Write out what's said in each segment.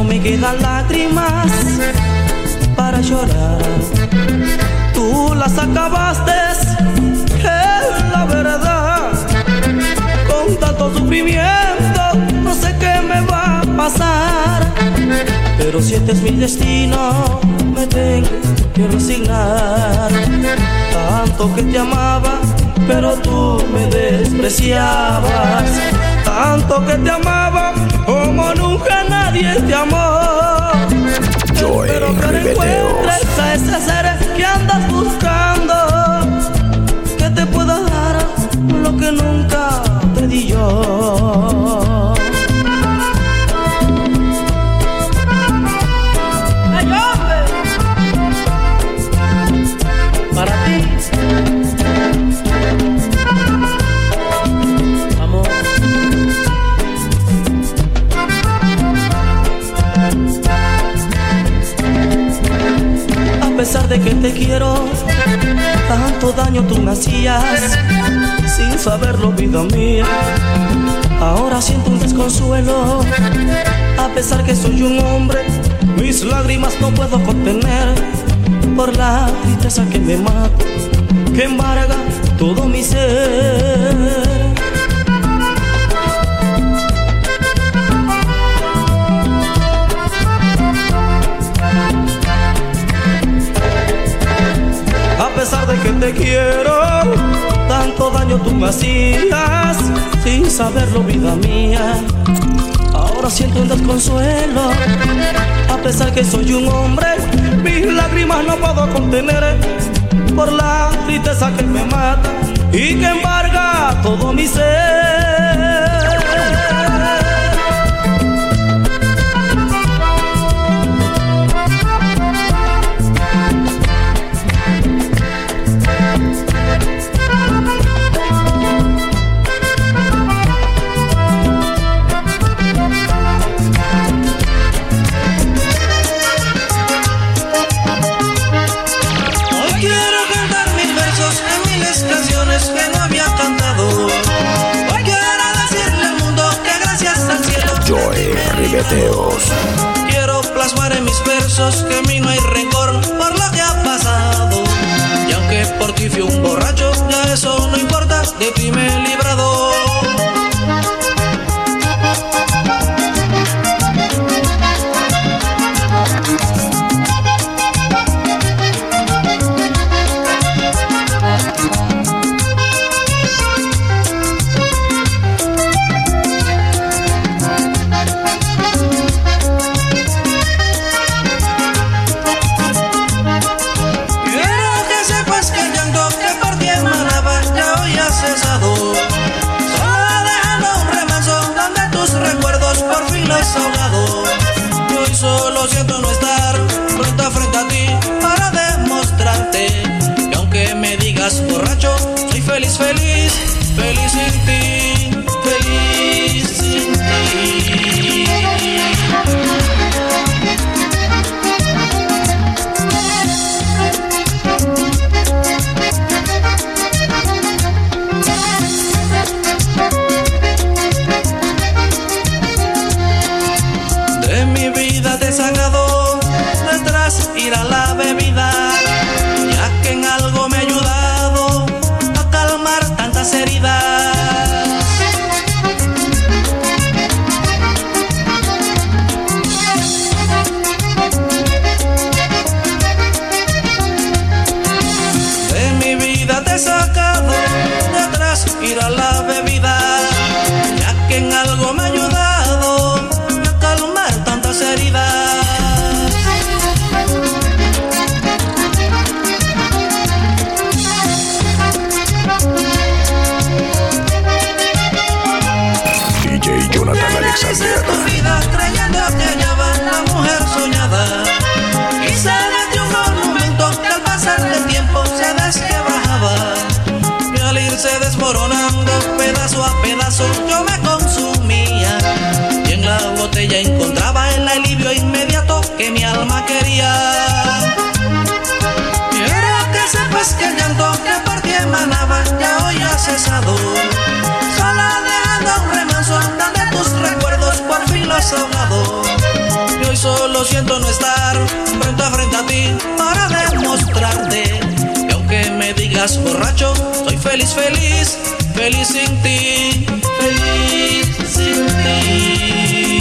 no me quedan lágrimas para llorar. Tú las acabaste, es la verdad. Con tanto sufrimiento, no sé qué me va a pasar. Pero si este es mi destino, me tengo que resignar. Tanto que te amaba, pero tú me despreciabas. Tanto que te amaba, como nunca nadie este amor. Joy Espero que Ribeteos. encuentres a ese ser que andas buscando, que te pueda dar lo que nunca te di yo. A pesar de que te quiero, tanto daño tú me hacías, sin saberlo, vida mía. Ahora siento un desconsuelo, a pesar que soy un hombre, mis lágrimas no puedo contener por la tristeza que me mata, que embarga todo mi ser. quiero, tanto daño tú me hacías, sin saberlo vida mía. Ahora siento un desconsuelo, a pesar que soy un hombre, mis lágrimas no puedo contener por la tristeza que me mata y que embarga todo mi ser. pasado. Sola dejando un remanso donde tus recuerdos por fin los ahogado. Y hoy solo siento no estar frente a frente a ti para demostrarte. Que aunque me digas borracho, soy feliz, feliz, feliz sin ti, feliz sin ti.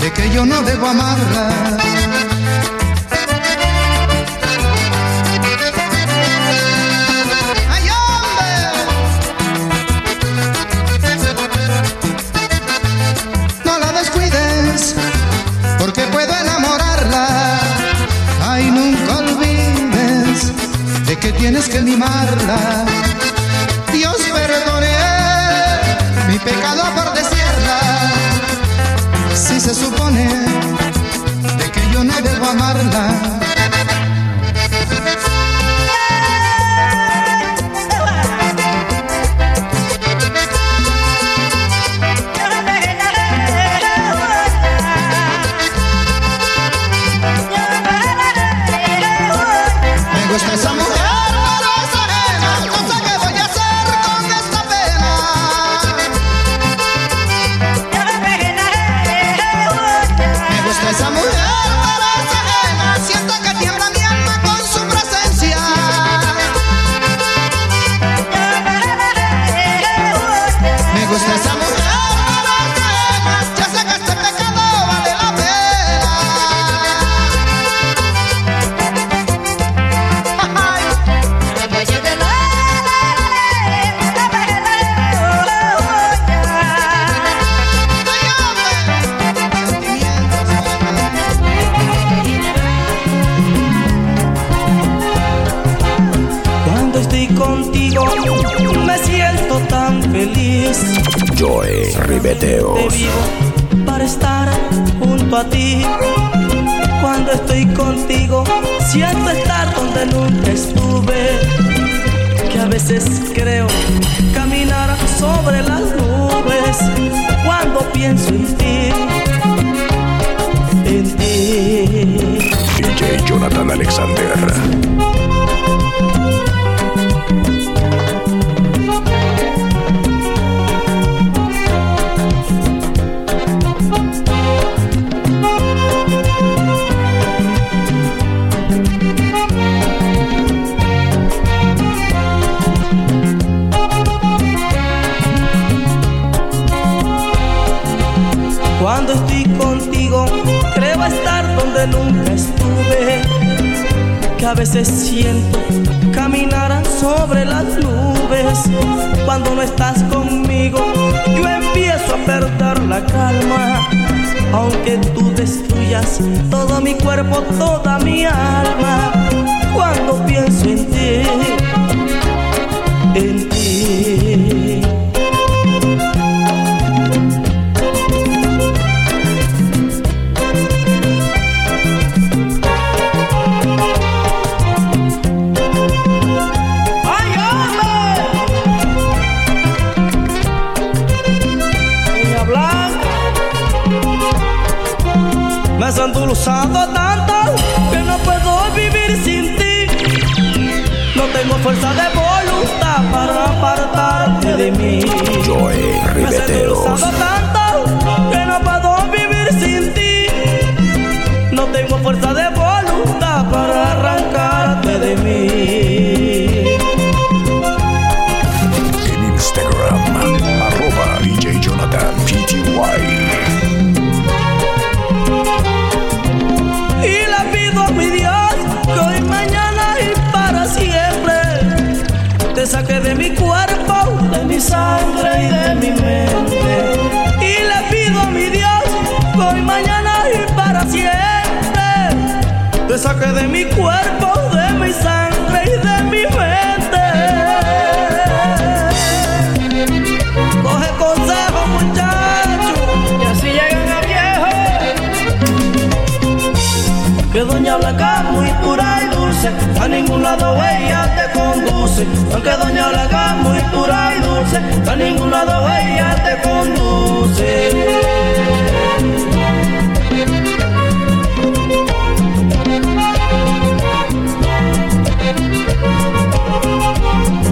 de que yo no debo amarla. ¡Ay, hombre! No la descuides, porque puedo enamorarla. Ay, nunca olvides de que tienes que mimarla. Dios perdone mi pecado perdón supone de que yo no debo amarla. Siento estar donde nunca estuve. Que a veces creo caminar sobre las nubes. Cuando pienso en ti, en ti. DJ Jonathan Alexander. Veces siento caminar sobre las nubes. Cuando no estás conmigo, yo empiezo a perder la calma. Aunque tú destruyas todo mi cuerpo, toda mi alma. Cuando pienso en ti, Blanca es muy pura y dulce, a ningún lado ella te conduce. Aunque Doña Blanca es muy pura y dulce, a ningún lado ella te conduce.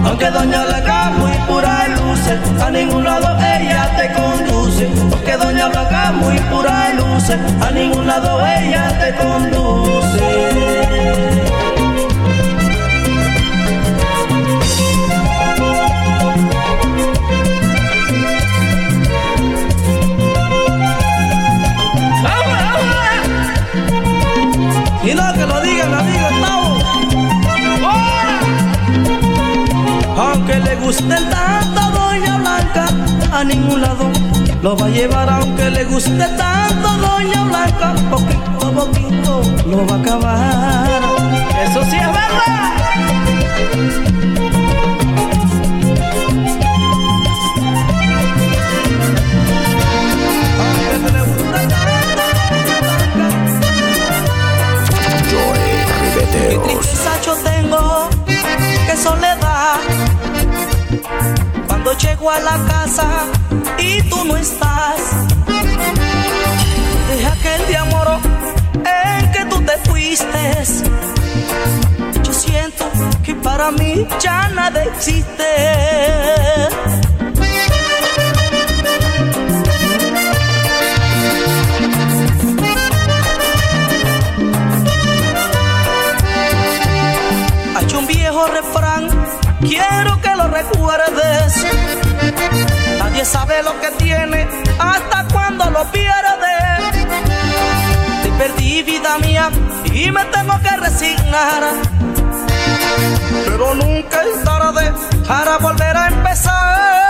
Aunque Doña Blanca es muy pura y dulce, a ningún lado ella te conduce. Aunque Doña Blanca muy pura y dulce, a ningún lado ella te conduce. Y no que lo diga mi amigo Tavo. ¡Ahora! Aunque le guste tanto Doña Blanca, a ningún lado lo va a llevar. Aunque le guste tanto Doña Blanca, poquito a poquito lo va a acabar. Eso sí es verdad. Qué Ribeteos. triste sacho tengo, qué soledad. Cuando llego a la casa tú no estás. Desde aquel día moro en que tú te fuiste. Yo siento que para mí ya nada existe. Hay un viejo refrán, quiero que lo recuerdes. Sabe lo que tiene hasta cuando lo pierde. Te perdí vida mía y me tengo que resignar. Pero nunca es tarde para volver a empezar.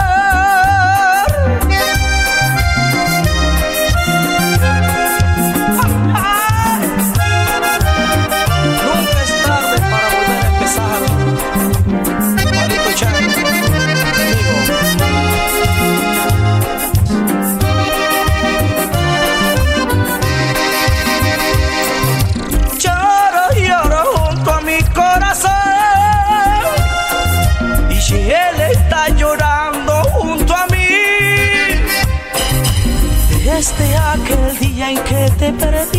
Te perdí,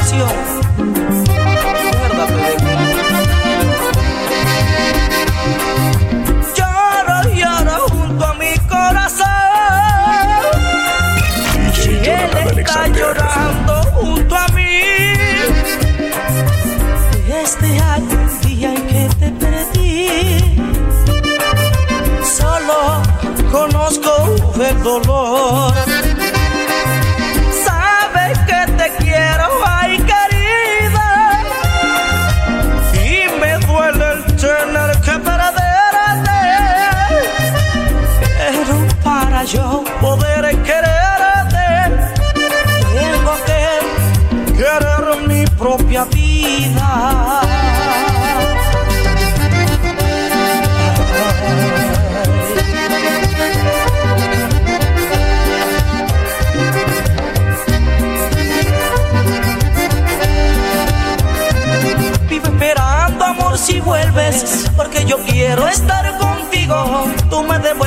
canción. Acuérdate de mí. Lloro, lloro junto a mi corazón. Y él está llorando junto a mí. Desde aquel día en que te perdí, solo conozco el dolor.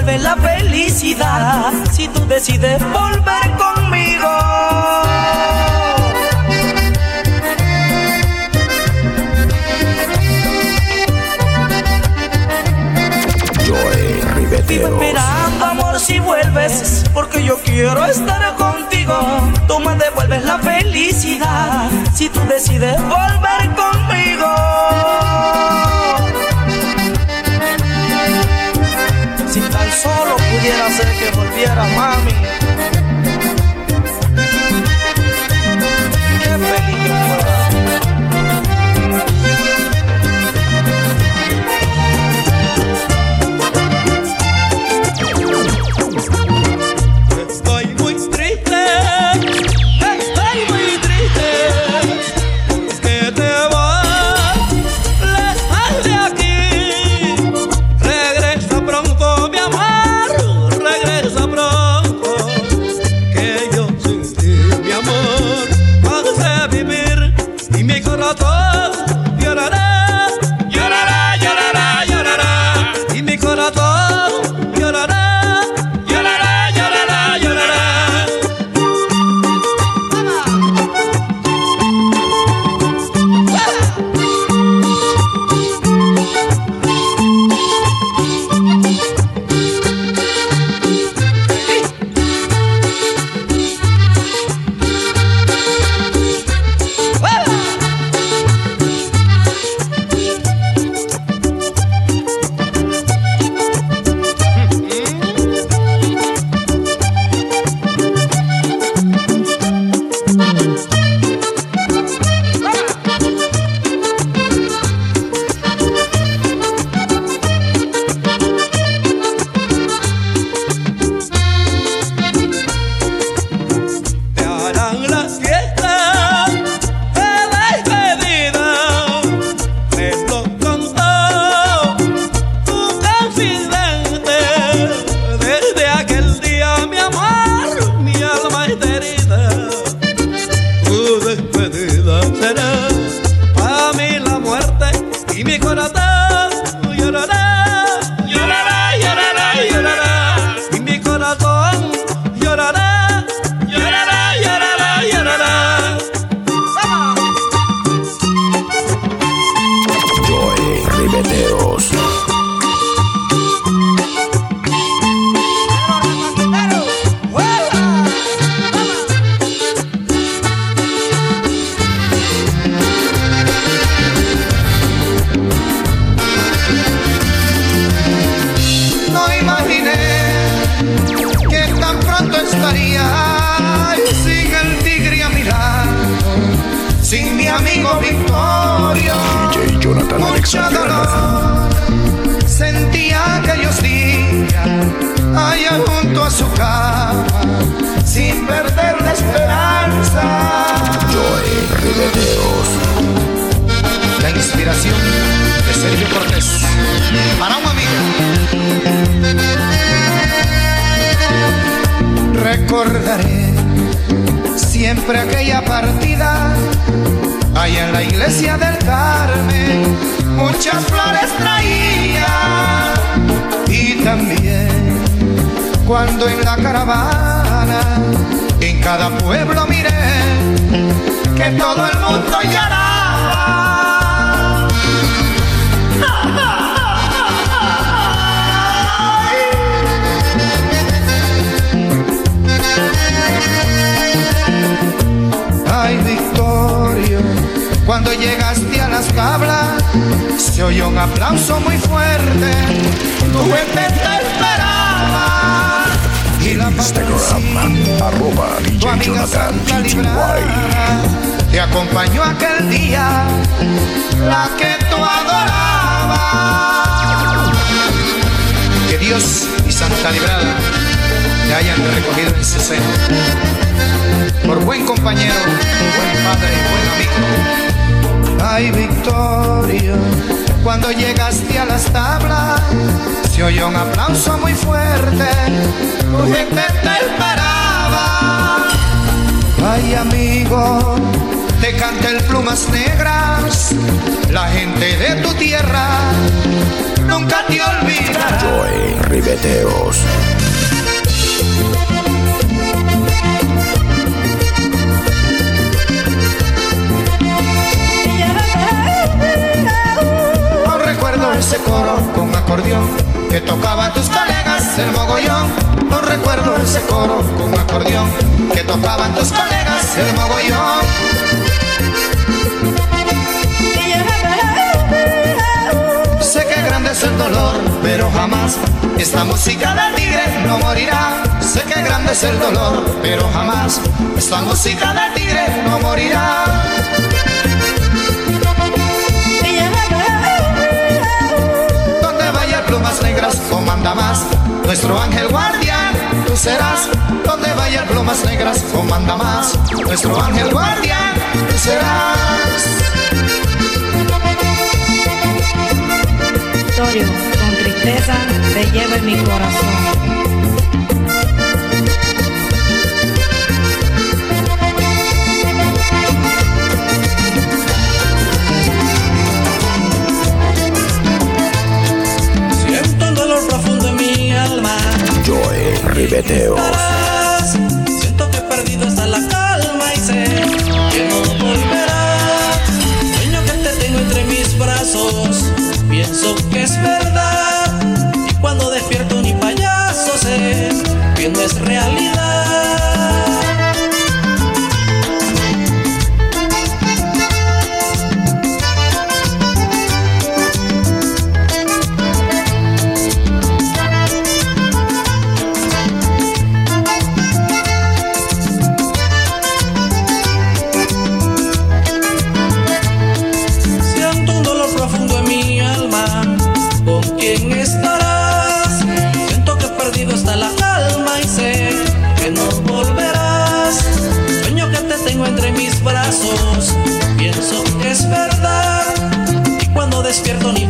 Devuelves la felicidad si tú decides volver conmigo. Joey Vivo Ribeteos. esperando amor si vuelves, porque yo quiero estar contigo. Tú me devuelves la felicidad si tú decides volver conmigo. Solo pudiera ser que volviera mami. Ay, Victorio, cuando llegaste a las tablas, se oyó un aplauso muy fuerte. Tu gente te esperaba. Instagram, arroba DJ Jonathan GTY. Te acompañó aquel día, la que tú adorabas. Que Dios y Santa Librada te hayan recogido en su seno. Por buen compañero, buen padre y buen amigo. Ay, Victorio, cuando llegaste a las tablas, se oyó un aplauso muy fuerte. Tu gente te esperaba. Ay amigo, te canta el plumas negras, la gente de tu tierra nunca te olvidará. Joy Ribeteos. Ese coro con acordeón que tocaban tus colegas el mogollón. Aún recuerdo ese coro con acordeón que tocaban tus colegas el mogollón. Sé que grande es el dolor, pero jamás esta música del tigre no morirá. Sé que grande es el dolor, pero jamás esta música del tigre no morirá. Negras comanda más. Nuestro ángel guardián tú serás. Donde vaya plumas negras comanda más. Nuestro ángel guardián tú serás. Victorio, con tristeza te llevo en mi corazón. Joy Ribeteos. Siento que he perdido hasta la calma y sé que no volverás. Sueño que te tengo entre mis brazos. Pienso que es verdad. Verdad. Cuando despierto ni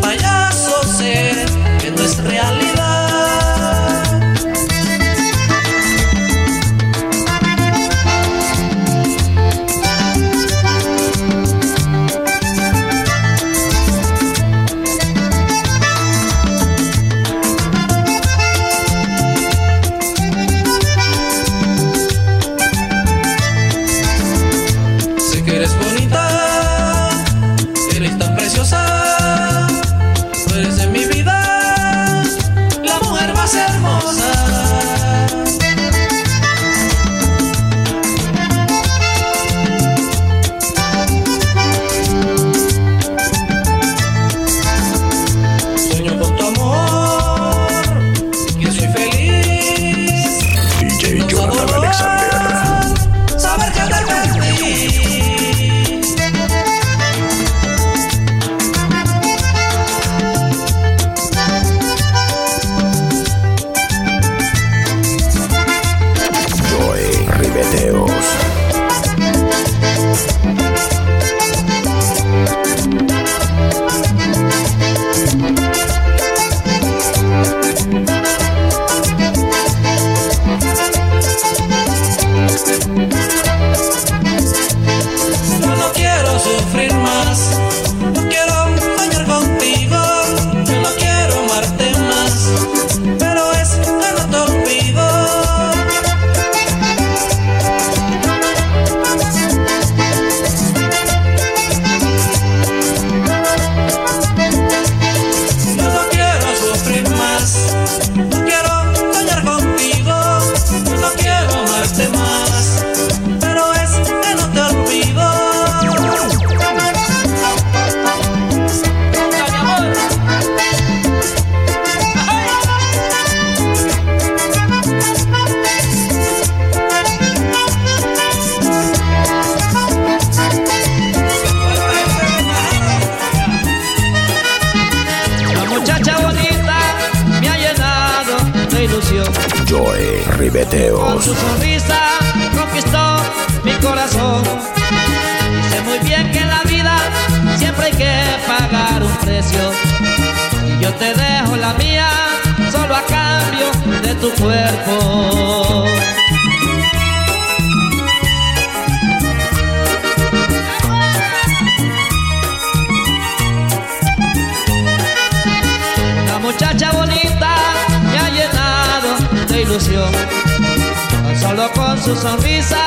solo con su sonrisa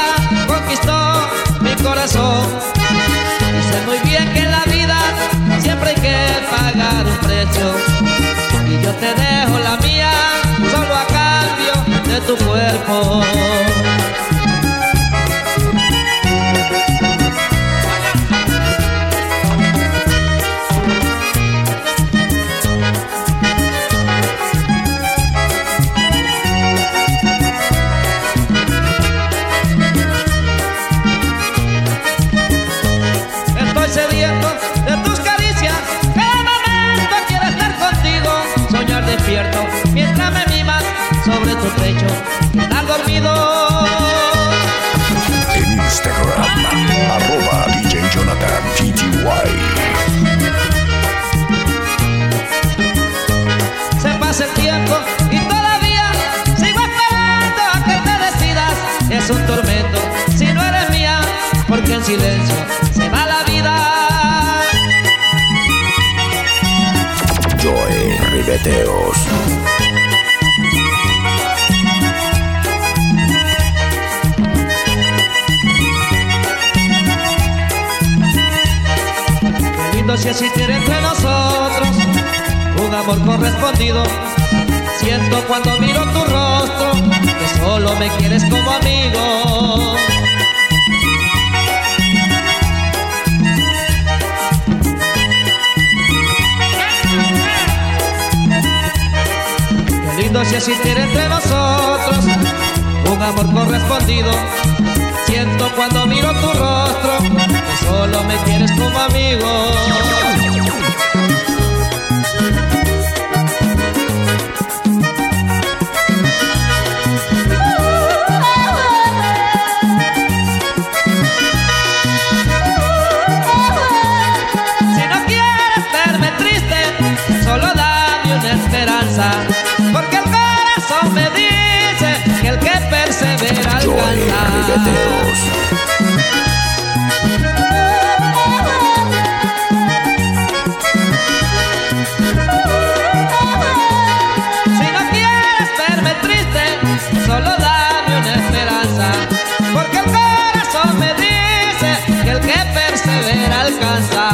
conquistó mi corazón. Y sé muy bien que en la vida siempre hay que pagar un precio. Y yo te dejo la mía solo a cambio de tu cuerpo. Sobre tu pecho. Estar dormido. En Instagram, arroba DJ Jonathan GTY. Se pasa el tiempo y todavía sigo esperando a que te decidas. Es un tormento si no eres mía, porque en silencio se va la vida. Joe Ribeteos. Si existiera entre nosotros un amor correspondido. Siento cuando miro tu rostro que solo me quieres como amigo. Qué lindo si existiera entre nosotros un amor correspondido. Siento cuando miro tu rostro solo me quieres como amigo. Si no quieres verme triste, solo dame una esperanza. Porque el corazón me dice que el que persevera alcanza. Persevera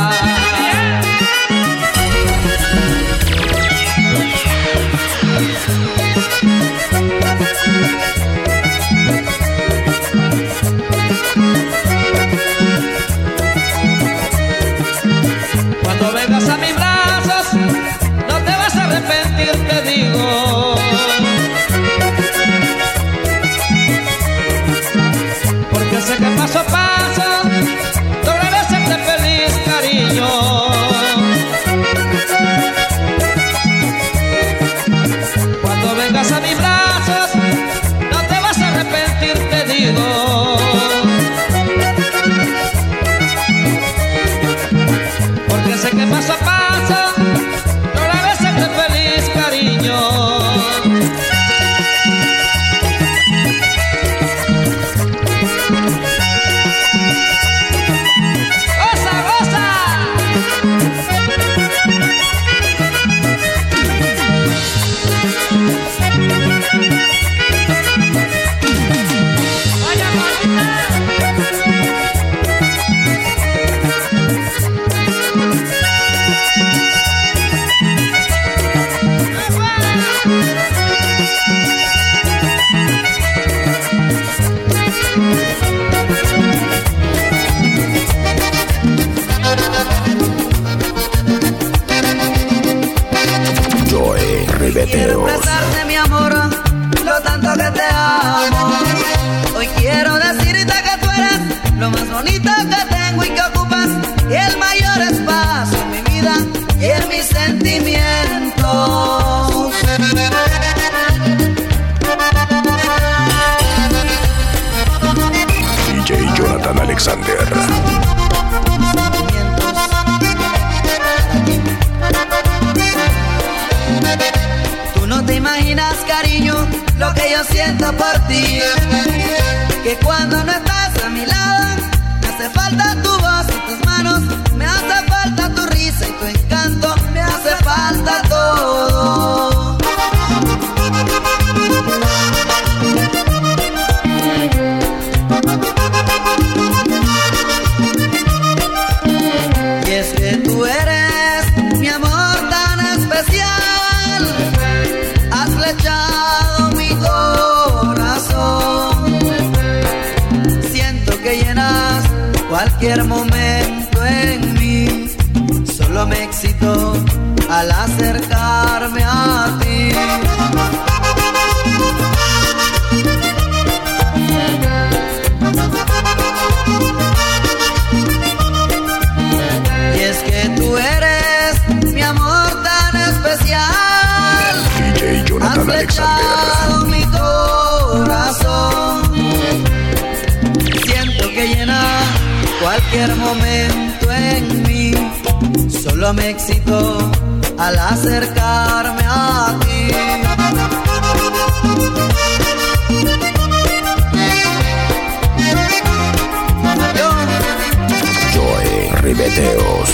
Quiero abrazarte, mi amor, siento por ti. Que cuando no estás a mi lado, me hace falta hermoso momento en mí solo me excitó al acercarme a ti. Ribeteos.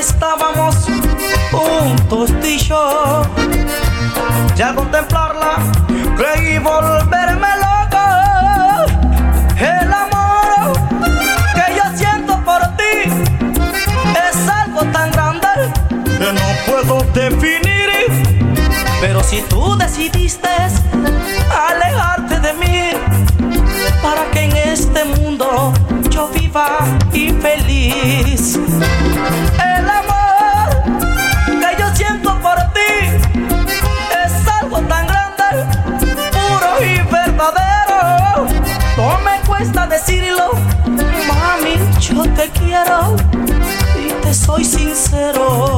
estábamos juntos tú y yo. Ya contemplarla creí volverme loco. El amor que yo siento por ti es algo tan grande que no puedo definir. Pero si tú decidiste alejarte de mí para que en este mundo yo viva y feliz. No me cuesta decirlo, mami, yo te quiero y te soy sincero.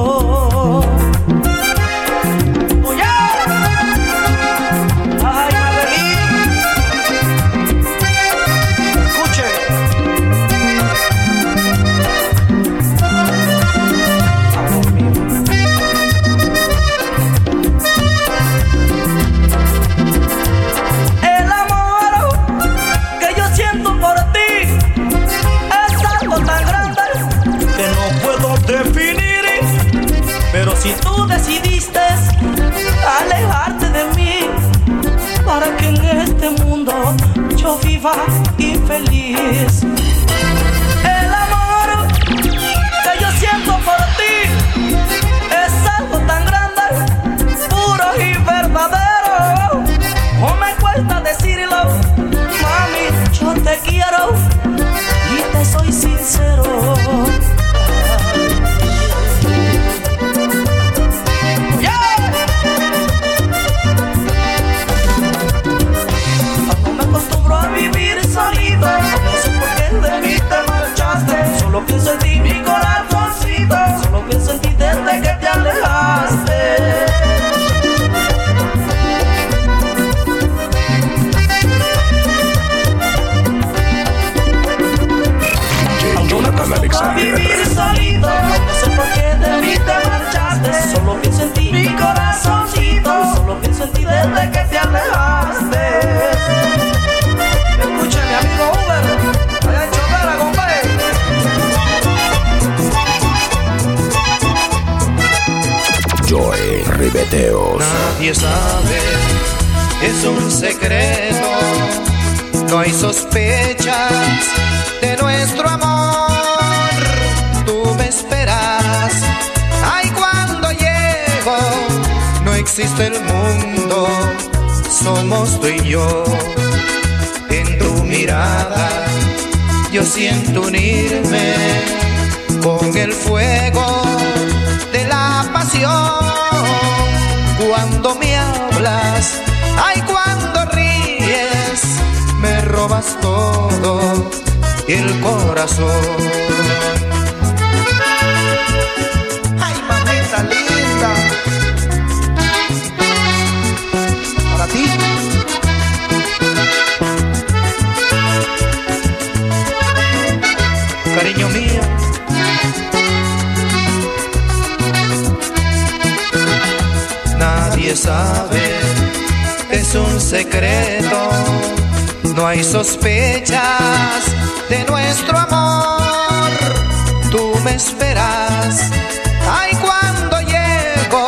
Alexander. vivir solito, no sé por qué de mí te marchaste. Solo pienso en ti, mi corazoncito, solo pienso en ti desde que te alejaste. Escuche mi amigo Uber, allá en Chotara, compadre. Joe Ribeteos. Nadie sabe, es un secreto. No hay sospechas de nuestro amor. Existe el mundo. Somos tú y yo. En tu mirada, yo siento unirme con el fuego de la pasión. Cuando me hablas, ay, cuando ríes, me robas todo el corazón. Nadie sabe, es un secreto. No hay sospechas de nuestro amor. Tú me esperas. Ay, cuando llego,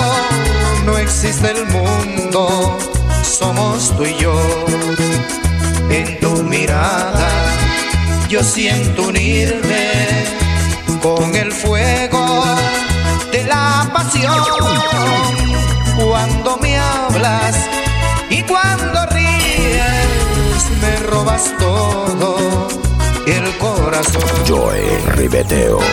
no existe el mundo. Somos tú y yo. En tu mirada, yo siento unirme con el fuego de la pasión cuando me hablas y cuando ríes me robas todo el corazón. Joe Ribeteos.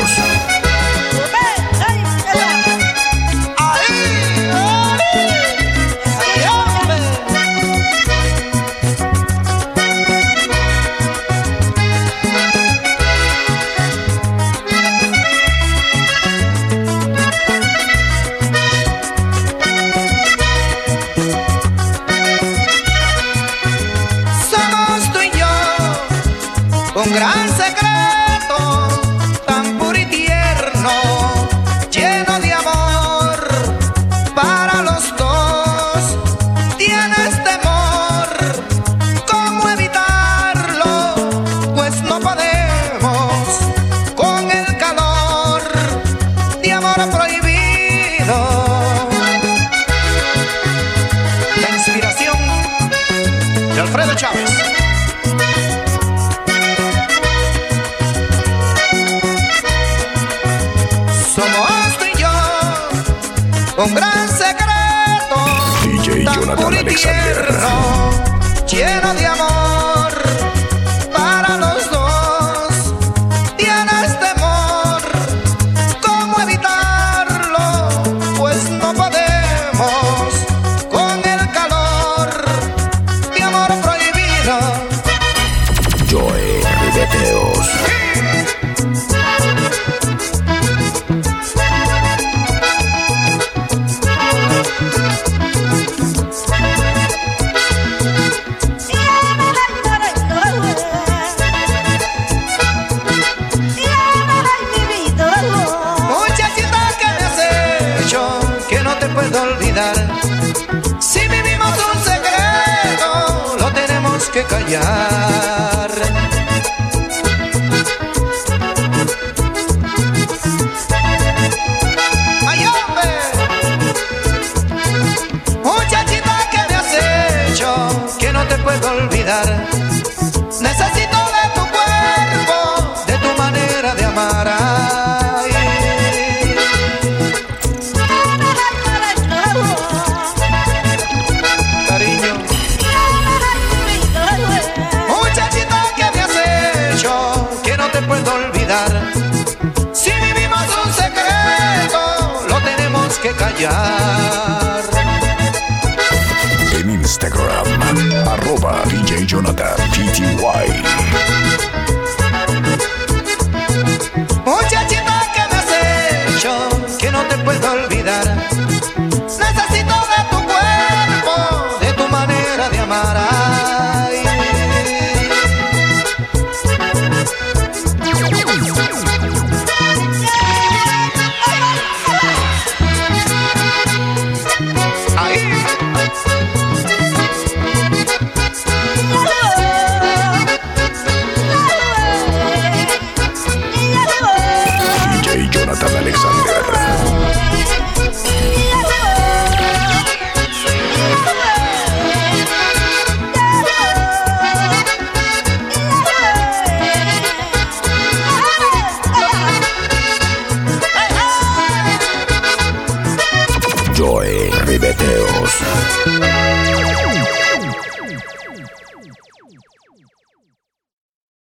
Chávez. Somos tú y yo, un gran secreto, DJ tan Jonathan puro y Alexander. tierno, lleno de amor En Instagram, arroba DJ Jonathan PTY.